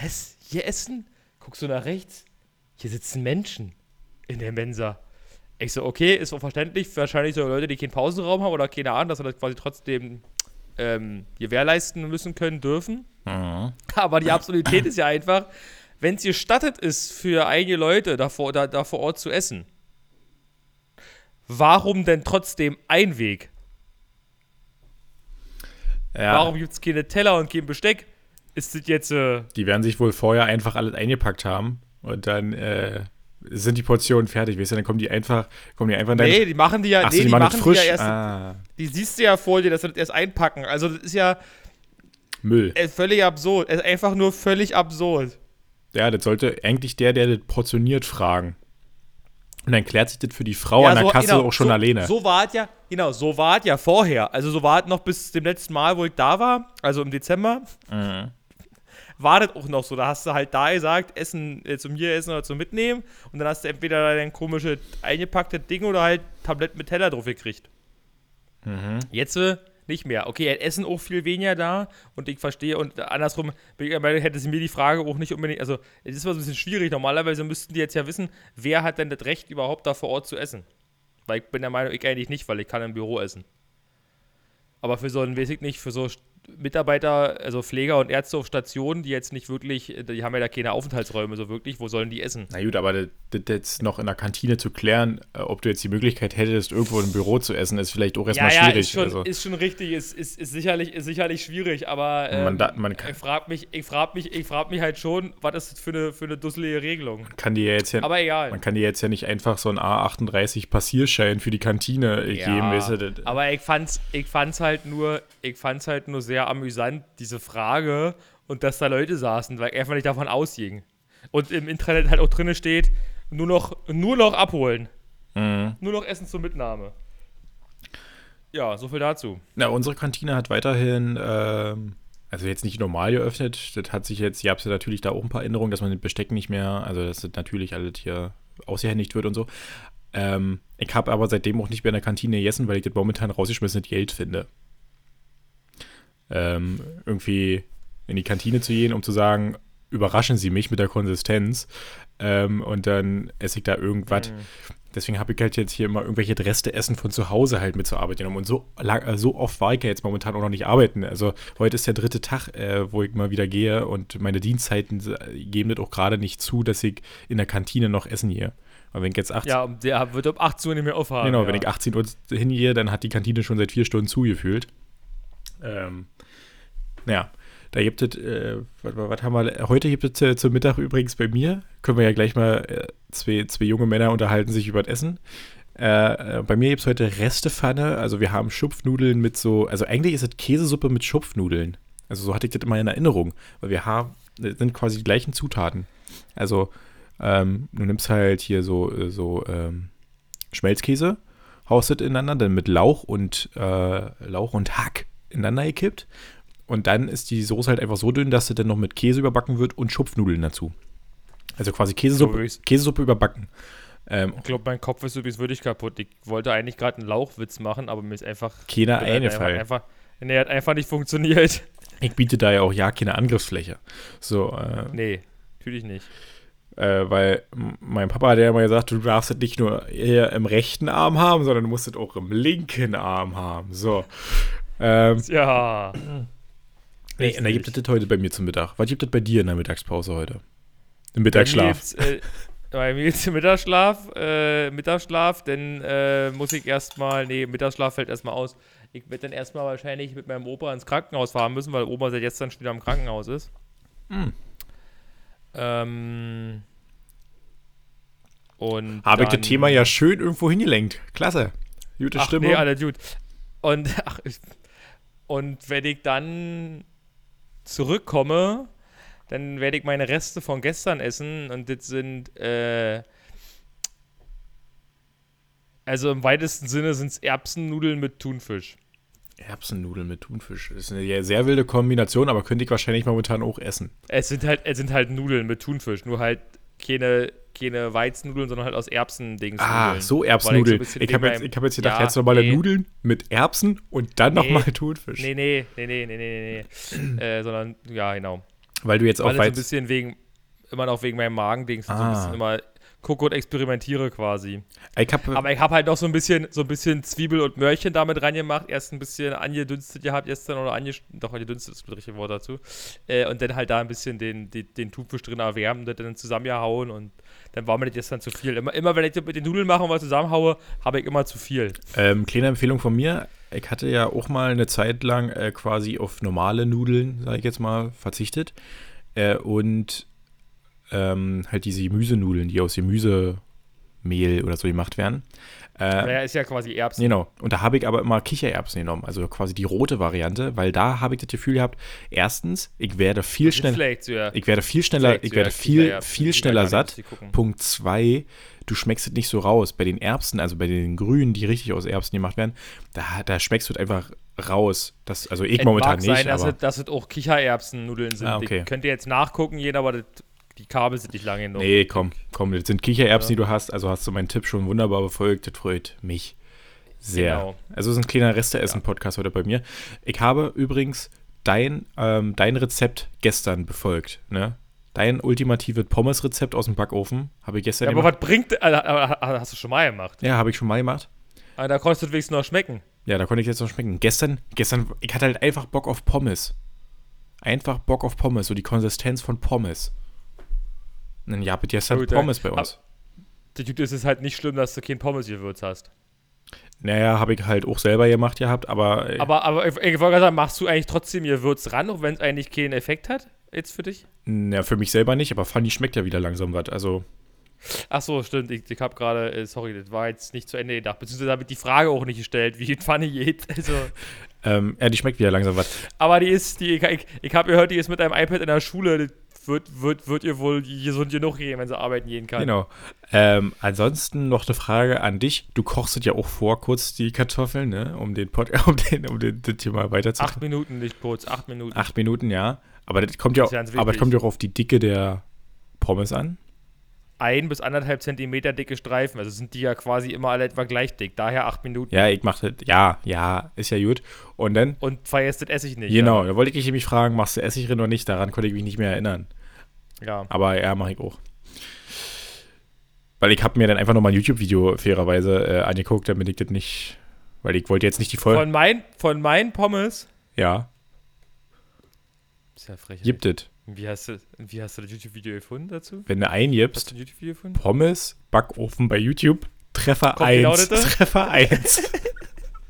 Was? Hier essen? Guckst du nach rechts? Hier sitzen Menschen in der Mensa. Ich so, okay, ist auch verständlich, wahrscheinlich so Leute, die keinen Pausenraum haben oder keine Ahnung, dass wir das quasi trotzdem ähm, gewährleisten müssen können, dürfen. Aber die Absurdität ist ja einfach, wenn es gestattet ist, für einige Leute da vor, da, da vor Ort zu essen, warum denn trotzdem ein Weg? Ja, Warum gibt es keine Teller und kein Besteck? Ist das jetzt, äh, Die werden sich wohl vorher einfach alles eingepackt haben und dann äh, sind die Portionen fertig. Weißt du, dann kommen die einfach, kommen die einfach nee, die machen die ja, Ach so, nee, die, die machen frisch. die ja erst, ah, die siehst du ja vor dir, dass sie das erst einpacken. Also das ist ja Müll. äh, völlig absurd. Es ist einfach nur völlig absurd. Ja, das sollte eigentlich der, der das portioniert, fragen. Und dann klärt sich das für die Frau Ja, an der so- Kasse genau, auch schon so, alleine. So war es ja, genau, so war es ja vorher. Also so war es noch bis dem letzten Mal, wo ich da war, also im Dezember. Mhm. War das auch noch so. Da hast du halt da gesagt, Essen äh, zum hier essen oder zum mitnehmen. Und dann hast du entweder dein komisches eingepackte Ding oder halt Tablett mit Teller drauf gekriegt. Mhm. Jetzt äh, nicht mehr. Okay, er Essen auch viel weniger da und ich verstehe und andersrum hätte sie mir die Frage auch nicht unbedingt, also es ist was ein bisschen schwierig. Normalerweise müssten die jetzt ja wissen, wer hat denn das Recht überhaupt da vor Ort zu essen. Weil ich bin der Meinung, ich eigentlich nicht, weil ich kann im Büro essen. Aber für so einen, weiß ich nicht, für so Mitarbeiter, also Pfleger und Ärzte auf Stationen, die jetzt nicht wirklich, die haben ja da keine Aufenthaltsräume so wirklich, wo sollen die essen? Na gut, aber das, das jetzt noch in der Kantine zu klären, äh, ob du jetzt die Möglichkeit hättest, irgendwo im Büro zu essen, ist vielleicht auch erstmal schwierig. ist schon, also, ist schon richtig, ist, ist, ist, sicherlich, ist sicherlich schwierig, aber ähm, Man da- man kann- ich frage mich, ich frag mich, ich frag mich halt schon, was ist das für eine, für eine dusselige Regelung? kann dir ja jetzt ja, Aber egal. man kann dir jetzt ja nicht einfach so einen A38 Passierschein für die Kantine äh, geben. Weißt du, das, aber ich fand's, ich fand's halt nur, ich fand's halt nur sehr amüsant, diese Frage und dass da Leute saßen, weil einfach nicht davon ausging. Und im Internet halt auch drinne steht, nur noch, nur noch abholen. Mhm. Nur noch Essen zur Mitnahme. Ja, so viel dazu. Na, unsere Kantine hat weiterhin, ähm, also jetzt nicht normal geöffnet. Das hat sich jetzt, ihr habt ja natürlich da auch ein paar Änderungen, dass man mit Besteck nicht mehr, also dass das natürlich alles hier ausgehändigt wird und so. Ähm, ich habe aber seitdem auch nicht mehr in der Kantine gegessen, weil ich das momentan rausgeschmissenes Geld finde. Ähm, irgendwie in die Kantine zu gehen, um zu sagen, überraschen Sie mich mit der Konsistenz. Ähm, und dann esse ich da irgendwas. Mhm. Deswegen habe ich halt jetzt hier immer irgendwelche Reste essen von zu Hause halt mit zur Arbeit genommen. Und so, lang, äh, so oft war ich ja jetzt momentan auch noch nicht arbeiten. Also heute ist der dritte Tag, äh, wo ich mal wieder gehe und meine Dienstzeiten äh, geben das auch gerade nicht zu, dass ich in der Kantine noch essen gehe. Weil wenn ich jetzt 18, Ja, der wird um 18 Uhr nicht mehr aufhaben. genau, ja. wenn ich 18 Uhr hingehe, dann hat die Kantine schon seit vier Stunden zugefühlt. Ähm, ja, da gibt es, äh, was, was haben wir, heute gibt es äh, zum Mittag übrigens bei mir, können wir ja gleich mal, äh, zwei, zwei junge Männer unterhalten sich über das Essen. Äh, äh, bei mir gibt es heute Restepfanne, also wir haben Schupfnudeln mit so, also eigentlich ist es Käsesuppe mit Schupfnudeln. Also so hatte ich das immer in Erinnerung, weil wir haben, das sind quasi die gleichen Zutaten. Also Ähm, du nimmst halt hier so, äh, so ähm, Schmelzkäse, haust das ineinander, dann mit Lauch und, äh, Lauch und Hack ineinander gekippt. Und dann ist die Soße halt einfach so dünn, dass sie dann noch mit Käse überbacken wird und Schupfnudeln dazu. Also quasi Käsesuppe, Käsesuppe überbacken. Ähm, Ich glaube, mein Kopf ist übrigens wirklich kaputt. Ich wollte eigentlich gerade einen Lauchwitz machen, aber mir ist einfach. keiner einfach, eingefallen. einfach, nee, hat einfach nicht funktioniert. Ich biete da ja auch ja keine Angriffsfläche. So, äh, Nee, natürlich nicht. äh, weil mein Papa hat ja immer gesagt, du darfst es nicht nur hier im rechten Arm haben, sondern du musst es auch im linken Arm haben. So. Ähm, Ja. nee, und da gibt es das heute bei mir zum Mittag. Was gibt es bei dir in der Mittagspause heute? Im Bei mir Mittagsschlaf. gibt's, äh, bei mir Mittagsschlaf, äh, Mittagsschlaf, dann äh, muss ich erstmal, nee, Mittagsschlaf fällt erstmal aus. Ich werde dann erstmal wahrscheinlich mit meinem Opa ins Krankenhaus fahren müssen, weil Oma seit gestern schon wieder im Krankenhaus ist. Hm. Ähm, und Habe ich das Thema ja schön irgendwo hingelenkt. Klasse. Gute Ach, Stimme. nee, alles gut. Und, ach, ich, und wenn ich dann zurückkomme, dann werde ich meine Reste von gestern essen und das sind, äh, also im weitesten Sinne sind es Erbsennudeln mit Thunfisch. Erbsennudeln mit Thunfisch. Das ist eine sehr wilde Kombination, aber könnte ich wahrscheinlich momentan auch essen. Es sind halt, es sind halt Nudeln mit Thunfisch, nur halt keine, keine Weizennudeln, sondern halt aus Erbsendings. Ah, so Erbsennudeln. ich so Ich habe jetzt, ich hab jetzt gedacht, Ja, jetzt normale nee. Nudeln mit Erbsen und dann Nee. nochmal Thunfisch. Nee, nee, nee, nee, nee, nee, nee, äh, sondern, ja, genau. Weil du jetzt auch Weil es so ein bisschen wegen, immer noch wegen meinem Magen-Dings und so ein Ah. bisschen immer gucke und experimentiere quasi. ich habe Aber ich habe halt noch so ein bisschen, so ein bisschen Zwiebel und Möhrchen damit reingemacht. Erst ein bisschen angedünstet gehabt gestern oder ange doch angedünstet ist das richtige Wort dazu. Äh, und dann halt da ein bisschen den, den, den Thunfisch drin erwärmen, das dann zusammengehauen und dann war mir das gestern zu viel. Immer, immer wenn ich mit den Nudeln mache und was zusammenhaue, habe ich immer zu viel. Ähm, kleine Empfehlung von mir. Ich hatte ja auch mal eine Zeit lang äh, quasi auf normale Nudeln, sage ich jetzt mal, verzichtet. Äh, und ähm, halt diese Gemüsenudeln, die aus Gemüsemehl oder so gemacht werden. Äh, Naja, ist ja quasi Erbsen. Genau. Und da habe ich aber immer Kichererbsen genommen, also quasi die rote Variante, weil da habe ich das Gefühl gehabt, erstens, ich werde viel schneller, ich werde viel schneller, ich werde viel, viel schneller satt. Punkt zwei, du schmeckst es nicht so raus. Bei den Erbsen, also bei den Grünen, die richtig aus Erbsen gemacht werden, da, da schmeckst du es einfach raus. Das, also ich Es momentan mag sein, nicht, dass, aber es, dass es auch Kichererbsennudeln sind. Ah, okay. Ich könnte jetzt nachgucken gehen, aber das, die Kabel sind nicht lange genug. nee, komm, komm, das sind Kichererbsen, Ja. die du hast, also hast du meinen Tipp schon wunderbar befolgt, das freut mich sehr. Genau. Also es ist ein kleiner Reste-Essen-Podcast heute bei mir. Ich habe übrigens dein, ähm, dein Rezept gestern befolgt, ne? Dein ultimatives Pommes-Rezept aus dem Backofen habe ich gestern Ja, aber gemacht. was bringt, äh, äh, hast du schon mal gemacht? Ja, habe ich schon mal gemacht. Aber da kostet wenigstens noch schmecken. Ja, da konnte ich jetzt noch schmecken. Gestern, gestern, ich hatte halt einfach Bock auf Pommes. Einfach Bock auf Pommes, so die Konsistenz von Pommes. Und dann gab es gestern Gut, ja. Pommes bei uns. Der Typ ist es halt nicht schlimm, dass du kein Pommesgewürz hast. Naja, habe ich halt auch selber gemacht gehabt, aber, äh, Aber, aber ich, ich wollte gerade sagen, machst du eigentlich trotzdem Gewürz ran, auch wenn es eigentlich keinen Effekt hat? Jetzt für dich? na, für mich selber nicht, aber Fanny schmeckt ja wieder langsam was. Also, Ach so, stimmt. Ich, ich habe gerade, äh, sorry, das war jetzt nicht zu Ende gedacht. Beziehungsweise habe ich die Frage auch nicht gestellt, wie Pfanne geht. Also, ähm, ja, die schmeckt wieder langsam was. aber die ist, die, ich, ich, ich habe gehört, die ist mit einem iPad in der Schule. Wird, wird, wird ihr wohl gesund genug gehen, wenn sie arbeiten gehen kann. Genau. Ähm, ansonsten noch eine Frage an dich. Du kochst ja auch vor, kurz die Kartoffeln, ne? Um den Pod, um den, um den, das Thema weiterzuführen. Acht Minuten, nicht kurz, acht Minuten. Acht Minuten, ja. Aber das kommt ja, Das ganz aber das kommt ja auch auf die Dicke der Pommes an. Ein bis anderthalb Zentimeter dicke Streifen. Also sind die ja quasi immer alle etwa gleich dick. Daher acht Minuten. Ja, ich mach das. Ja, ja, ist ja gut. Und dann, Und verjästet Essig nicht. genau, da wollte ich nämlich fragen, machst du Essig drin oder nicht? Daran konnte ich mich nicht mehr erinnern. Ja. ja. Aber ja, mache ich auch. Weil ich habe mir dann einfach nochmal ein YouTube-Video fairerweise äh, angeguckt, damit ich das nicht. Weil ich wollte jetzt nicht die Folge. Von, mein, von meinen Pommes. Ja, Ist ja frech. gibt es. Wie hast du, wie hast du das YouTube-Video gefunden dazu? Wenn du Hast eingibst, du ein YouTube-Video gefunden? Pommes, Backofen bei YouTube, Treffer Kommt genau 1. das da? Treffer 1.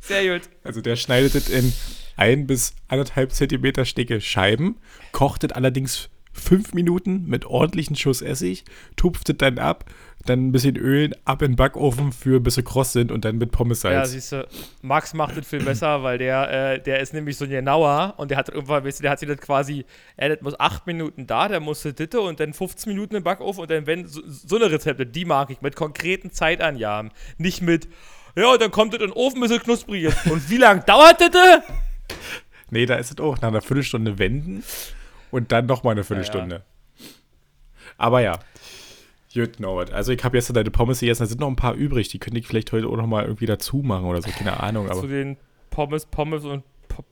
Sehr gut. Also der schneidet es in ein bis anderthalb Zentimeter dicke Scheiben, kocht es allerdings fünf Minuten mit ordentlichen Schuss Essig, tupft es dann ab, dann ein bisschen Öl ab in den Backofen für bis sie kross sind und dann mit Pommes-Salz. Ja, siehst du, Max macht das viel besser, weil der, äh, der ist nämlich so ein genauer und der hat irgendwann, weißt du, der hat sich das quasi, er das muss acht Minuten da, der musste Ditte und dann 15 Minuten im Backofen und dann, wenn, so, so eine Rezepte, die mag ich, mit konkreten Zeitangaben. Nicht mit, ja, dann kommt das in den Ofen, bis es knusprig ist. Und wie lange dauert das? Nee, da ist es auch nach einer Viertelstunde wenden und dann nochmal eine Viertelstunde. Aber ja. Gut, Norbert. Also ich habe jetzt deine Pommes gegessen, da sind noch ein paar übrig. Die könnte ich vielleicht heute auch nochmal irgendwie dazu machen oder so, keine Ahnung. Zu den Pommes, Pommes und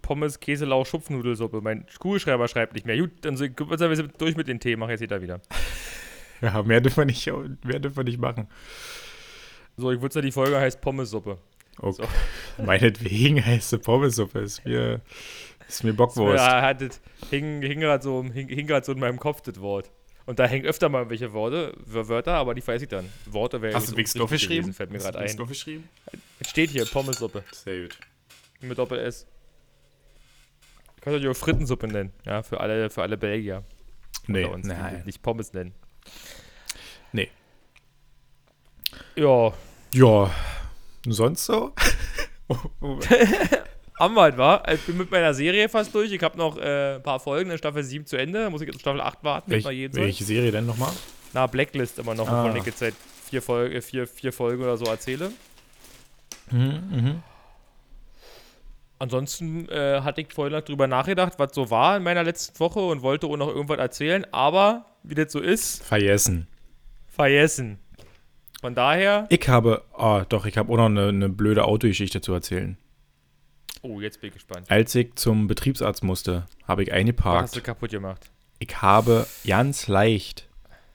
Pommes, Käse, Lauch, Schupfnudelsuppe. Mein Kugelschreiber schreibt nicht mehr. Gut, dann sind wir sind durch mit den Themen. Mach jetzt jeder wieder. ja, mehr dürfen wir nicht, mehr dürfen wir nicht machen. So, ich würde sagen, die Folge heißt Pommessuppe. Okay. Meinetwegen heißt sie Pommesuppe. Ist mir, ist mir Bockwurst. Ja, hat das, hing, hing gerade so, hing, hing so in meinem Kopf, das Wort. Und da hängen öfter mal welche Worte, Wörter, aber die weiß ich dann. Worte wäre Hast du Big Stuff geschrieben? Fällt mir Hast du gerade Big ein. Stuff geschrieben? Es steht hier Pommessuppe Sehr gut. mit Doppel-S. Kannst du die auch Frittensuppe nennen, ja, für alle, für alle Belgier Nee, uns, die nein. nicht Pommes nennen. Nee. Ja, Ja, sonst so? Oh, oh. Anwalt war. Ich bin mit meiner Serie fast durch. Ich habe noch äh, ein paar Folgen in Staffel 7 zu Ende. Da muss ich jetzt auf Staffel 8 warten, Welch, welche Serie denn nochmal? Na, Blacklist immer noch, Ah. wovon ich jetzt seit vier, Folge, äh, vier, vier Folgen oder so erzähle. Mhm, mhm. Ansonsten äh, hatte ich vorhin noch drüber nachgedacht, was so war in meiner letzten Woche und wollte auch noch irgendwas erzählen, aber wie das so ist, Vergessen. vergessen. Von daher, Ich habe, ah, doch, ich habe auch noch eine, eine blöde Autogeschichte zu erzählen. Oh, jetzt bin ich gespannt. Als ich zum Betriebsarzt musste, habe ich Was hast du eingeparkt. kaputt gemacht? Ich habe ganz leicht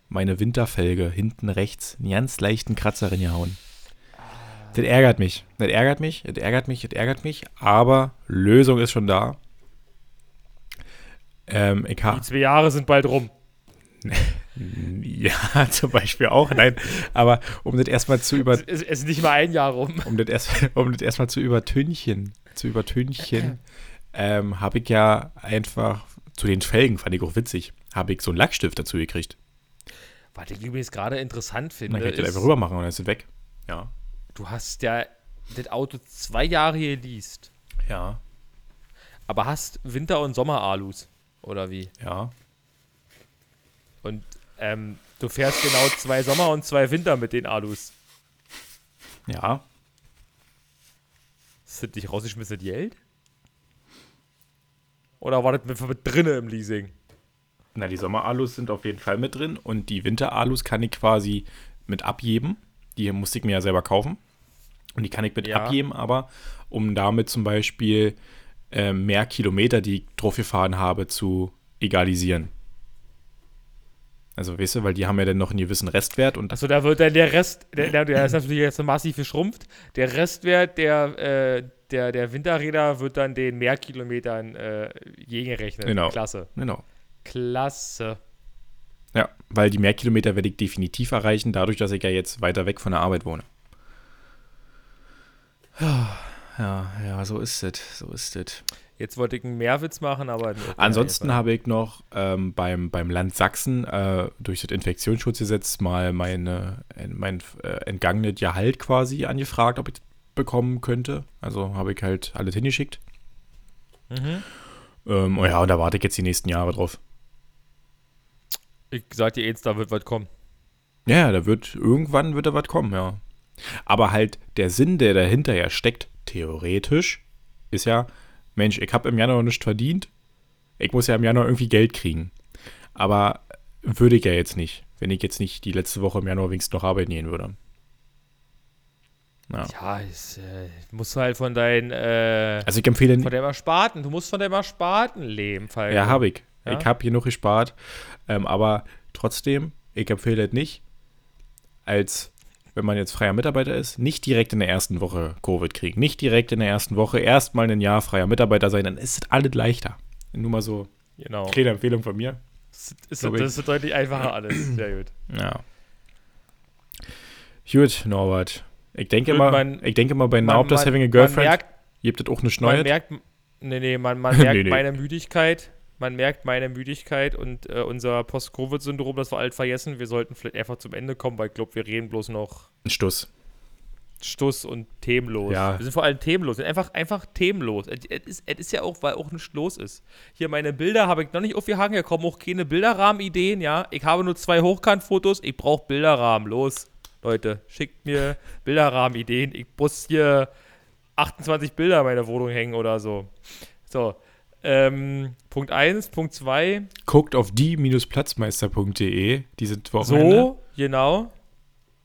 meine Winterfelge hinten rechts einen ganz leichten Kratzer reingehauen. Das ärgert mich. Das ärgert mich, das ärgert mich, das ärgert mich. Aber Lösung ist schon da. Ähm, ich Die zwei Jahre sind bald rum. ja zum Beispiel auch, nein. Aber um das erstmal zu über, Es ist, nicht mal ein Jahr rum. um das erst, um das erstmal zu übertünchen, zu übertünchen, ähm, habe ich ja einfach zu den Felgen fand ich auch witzig, habe ich so einen Lackstift dazu gekriegt. Was ich übrigens gerade interessant finde, dann kann ich das einfach rüber machen und dann ist es weg. Ja. du hast ja das Auto zwei Jahre geleast, Ja. aber hast Winter- und Sommer-Alus, oder wie? Ja. Und ähm, du fährst genau zwei Sommer und zwei Winter mit den Alus. Ja. Ist das nicht rausgeschmissenes Geld? Oder war das mit, mit drinne im Leasing? Na, die Sommer-Alus sind auf jeden Fall mit drin und die Winter-Alus kann ich quasi mit abgeben. Die musste ich mir ja selber kaufen. Und die kann ich mit Ja. abgeben, aber um damit zum Beispiel äh, mehr Kilometer, die ich drauf gefahren habe, zu egalisieren. Also, weißt du, weil die haben ja dann noch einen gewissen Restwert und Achso, da wird dann der Rest, der, der, der ist natürlich jetzt massiv geschrumpft. Der Restwert der, äh, der, der Winterräder wird dann den Mehrkilometern äh, gegengerechnet. Genau. Klasse. genau. Klasse. Ja, weil die Mehrkilometer werde ich definitiv erreichen, dadurch, dass ich ja jetzt weiter weg von der Arbeit wohne. Ja, ja, so ist es, so ist es. Jetzt wollte ich einen Mehrwitz machen, aber. ist Ansonsten habe ich noch ähm, beim, beim Land Sachsen äh, durch das Infektionsschutzgesetz mal meine, äh, mein äh, entgangenes Gehalt quasi angefragt, ob ich das bekommen könnte. Also habe ich halt alles hingeschickt. Mhm. Ähm, oh ja, und da warte ich jetzt die nächsten Jahre drauf. Ich sag dir jetzt, da wird was kommen. Ja, ja, da wird irgendwann wird da was kommen, ja. Aber halt der Sinn, der dahinter ja steckt, theoretisch, ist ja, Mensch, ich habe im Januar nichts verdient. Ich muss ja im Januar irgendwie Geld kriegen. Aber würde ich ja jetzt nicht, wenn ich jetzt nicht die letzte Woche im Januar wenigstens noch arbeiten gehen würde. Ja. Ja, es, äh, musst du halt von deinen, äh, Also ich empfehle von deinem Ersparten, du musst von deinem Ersparten leben, Falco. Ja, habe ich. Ja? Ich habe genug gespart. Ähm, aber trotzdem, ich empfehle es nicht, als wenn man jetzt freier Mitarbeiter ist, nicht direkt in der ersten Woche Covid kriegen. Nicht direkt in der ersten Woche erstmal ein Jahr freier Mitarbeiter sein, dann ist es alles leichter. Nur mal so Genau. kleine Empfehlung von mir. Das ist, ich. das ist deutlich einfacher alles. Sehr gut. Ja. Gut, Norbert. Ich denke mal, man- ich denke mal bei Man- Now man- Having a Man Girlfriend merkt, gibt es auch man Neues. merkt, nee, nee, man, man merkt Nee, nee. meine Müdigkeit. Man merkt meine Müdigkeit und äh, unser Post-Covid-Syndrom, das wir alt vergessen. Wir sollten vielleicht einfach zum Ende kommen, weil ich glaube, wir reden bloß noch Ein Stuss. Stuss und themenlos. Ja. Wir sind vor allem themenlos. Wir sind einfach, einfach themenlos. Es es ist, es ist ja auch, weil auch nichts los ist. Hier meine Bilder habe ich noch nicht aufgehangen. Hier kommen auch keine Bilderrahmenideen, ja. Ich habe nur zwei Hochkantfotos. Ich brauche Bilderrahmen. Los, Leute, schickt mir Bilderrahmenideen. Ich muss hier 28 Bilder in meiner Wohnung hängen oder so. So. Ähm, Punkt 1, Punkt 2. Guckt auf die-platzmeister.de. Die sind Wochenende. So, genau.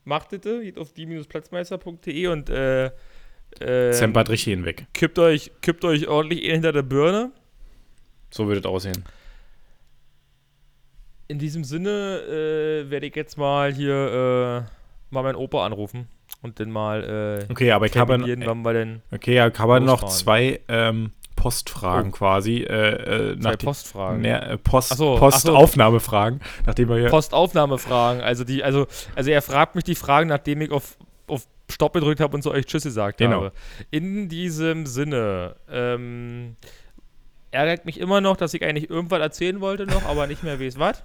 Macht bitte, geht auf die-platzmeister.de und äh, äh, Zempert richtig hinweg. kippt euch, kippt euch ordentlich hinter der Birne. So würde es aussehen. In diesem Sinne äh, werde ich jetzt mal hier äh, mal meinen Opa anrufen und dann mal äh, Okay, aber ich habe terminieren, wann wir denn okay, ja, ich habe noch zwei ähm, Postfragen Oh. quasi. Äh, äh, zwei Postfragen. Ne, Post, so, ach so. Postaufnahmefragen, nachdem wir hier. Postaufnahmefragen. Also die, also, also er fragt mich die Fragen, nachdem ich auf, auf Stopp gedrückt habe und zu euch Tschüss gesagt Genau. habe. In diesem Sinne, ähm, ärgert mich immer noch, dass ich eigentlich irgendwas erzählen wollte noch, aber nicht mehr weiß was.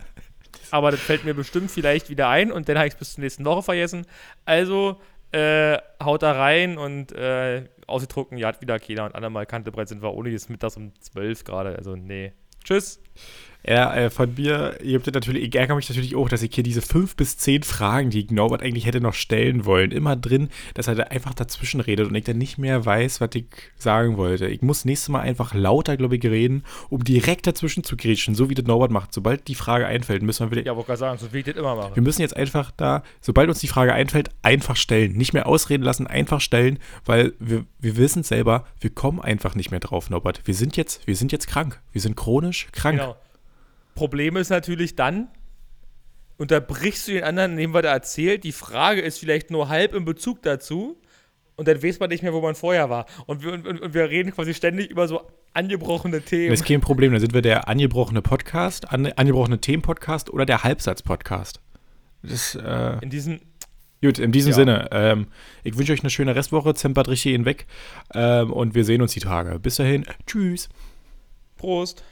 Aber das fällt mir bestimmt vielleicht wieder ein und dann habe ich es bis zur nächsten Woche vergessen. Also äh, haut da rein und äh, ausgedruckt, ja, hat wieder keiner und andermal Kantebreit sind wir ohne jetzt mittags um 12 gerade. Also nee. Tschüss. Ja, äh, von mir, ihr habt natürlich, ich ärgere mich natürlich auch, dass ich hier diese fünf bis zehn Fragen, die ich Norbert eigentlich hätte noch stellen wollen, immer drin, dass er da einfach dazwischen redet und ich dann nicht mehr weiß, was ich sagen wollte. Ich muss nächstes Mal einfach lauter, glaube ich, reden, um direkt dazwischen zu grätschen, so wie das Norbert macht. Sobald die Frage einfällt, müssen wir wieder. Ja, wollte gerade sagen, so wie ich das immer mache. Wir müssen jetzt einfach da, sobald uns die Frage einfällt, einfach stellen. Nicht mehr ausreden lassen, einfach stellen, weil wir, wir wissen selber, wir kommen einfach nicht mehr drauf, Norbert. Wir sind jetzt, wir sind jetzt krank. Wir sind chronisch krank. Problem ist natürlich dann, unterbrichst du den anderen, indem was er erzählt. Die Frage ist vielleicht nur halb in Bezug dazu. Und dann weiß man nicht mehr, wo man vorher war. Und wir, und, und wir reden quasi ständig über so angebrochene Themen. Das ist kein Problem, dann sind wir der angebrochene Podcast, an, angebrochene Themen-Podcast oder der Halbsatz-Podcast. Äh, In diesem, gut, in diesem Ja. Sinne, ähm, ich wünsche euch eine schöne Restwoche, zempert richtig hinweg ähm, und wir sehen uns die Tage. Bis dahin, tschüss. Prost.